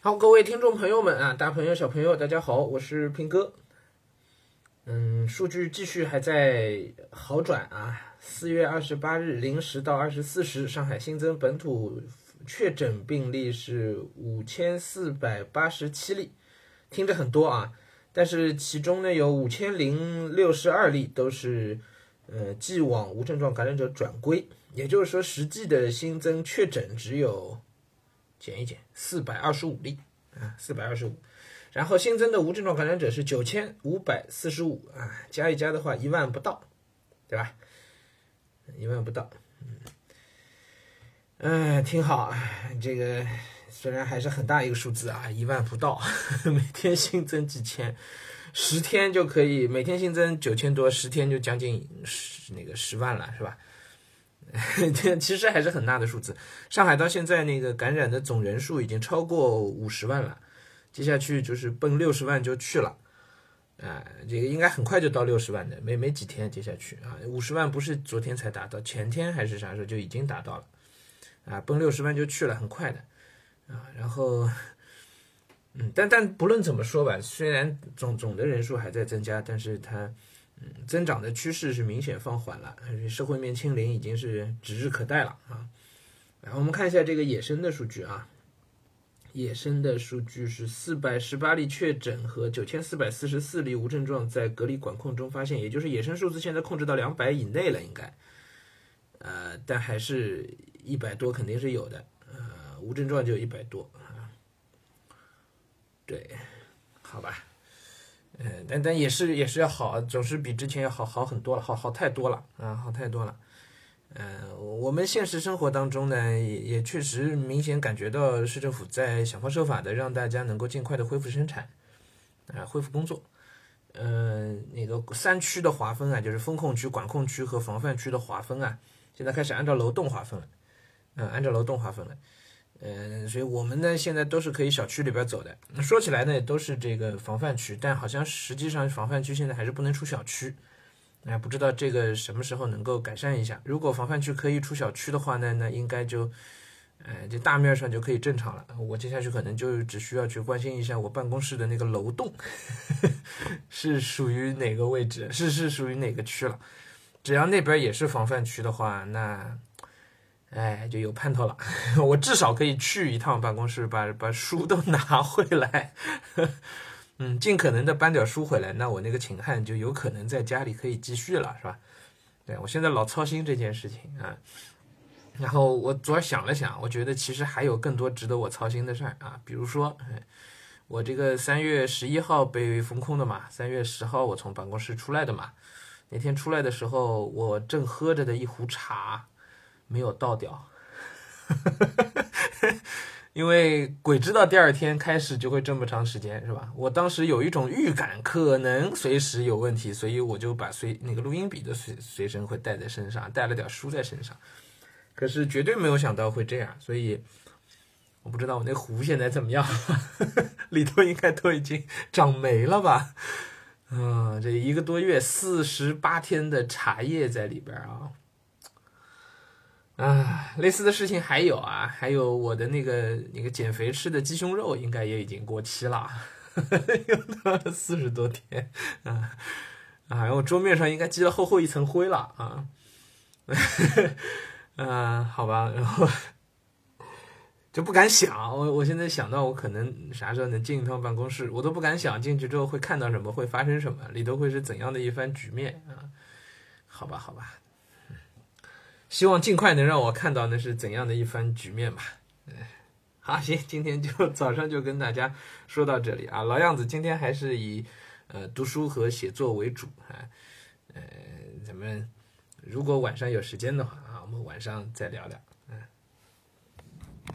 好，各位听众朋友们啊，大朋友小朋友，大家好，我是平哥。嗯，数据继续还在好转啊。四月二十八日零时到二十四时，上海新增本土确诊病例是五千四百八十七例，听着很多啊，但是其中呢有五千零六十二例都是呃既往无症状感染者转归，也就是说实际的新增确诊只有减一减四百二十五例啊，四百二十五。然后新增的无症状感染者是九千五百四十五啊，加一加的话一万不到，对吧？一万不到，嗯，嗯，挺好啊。这个虽然还是很大一个数字啊，一万不到，每天新增几千，十天就可以每天新增九千多，十天就将近十那个十万了，是吧？这其实还是很大的数字。上海到现在那个感染的总人数已经超过五十万了。接下去就是奔六十万就去了，啊，这个应该很快就到六十万的，没没几天接下去啊，五十万不是昨天才达到，前天还是啥时候就已经达到了，啊，奔六十万就去了，很快的，啊，然后，嗯，但但不论怎么说吧，虽然总总的人数还在增加，但是它，嗯，增长的趋势是明显放缓了，社会面清零已经是指日可待了啊，然后我们看一下这个野生的数据啊。野生的数据是四百十八例确诊和九千四百四十四例无症状在隔离管控中发现，也就是野生数字现在控制到两百以内了，应该，呃，但还是一百多肯定是有的，呃，无症状就一百多啊，对，好吧，但但也是也是要好，总是比之前要好好很多了，好好太多了啊，好太多了。嗯，我们现实生活当中呢，也也确实明显感觉到市政府在想方设法的让大家能够尽快的恢复生产，啊，恢复工作。嗯，那个三区的划分啊，就是风控区、管控区和防范区的划分啊，现在开始按照楼栋划分了，嗯，按照楼栋划分了。嗯，所以我们呢现在都是可以小区里边走的。说起来呢，都是这个防范区，但好像实际上防范区现在还是不能出小区。哎，不知道这个什么时候能够改善一下。如果防范区可以出小区的话呢，那应该就，呃，这大面上就可以正常了。我接下去可能就只需要去关心一下我办公室的那个楼栋 是属于哪个位置，是是属于哪个区了。只要那边也是防范区的话，那，哎，就有盼头了。我至少可以去一趟办公室，把把书都拿回来。嗯，尽可能的搬点书回来，那我那个秦汉就有可能在家里可以继续了，是吧？对我现在老操心这件事情啊。然后我昨儿想了想，我觉得其实还有更多值得我操心的事儿啊，比如说，我这个三月十一号被封控的嘛，三月十号我从办公室出来的嘛，那天出来的时候，我正喝着的一壶茶没有倒掉。因为鬼知道第二天开始就会这么长时间，是吧？我当时有一种预感，可能随时有问题，所以我就把随那个录音笔的随随身会带在身上，带了点书在身上。可是绝对没有想到会这样，所以我不知道我那壶现在怎么样，里头应该都已经长霉了吧？嗯，这一个多月四十八天的茶叶在里边啊。啊，类似的事情还有啊，还有我的那个那个减肥吃的鸡胸肉，应该也已经过期了，用了四十多天啊啊！然后桌面上应该积了厚厚一层灰了啊，嗯，好吧，然后 就不敢想，我我现在想到我可能啥时候能进一趟办公室，我都不敢想进去之后会看到什么，会发生什么，里头会是怎样的一番局面啊？好吧，好吧。希望尽快能让我看到那是怎样的一番局面吧。嗯，好，行，今天就 早上就跟大家说到这里啊。老样子，今天还是以呃读书和写作为主啊。呃，咱们如果晚上有时间的话啊，我们晚上再聊聊。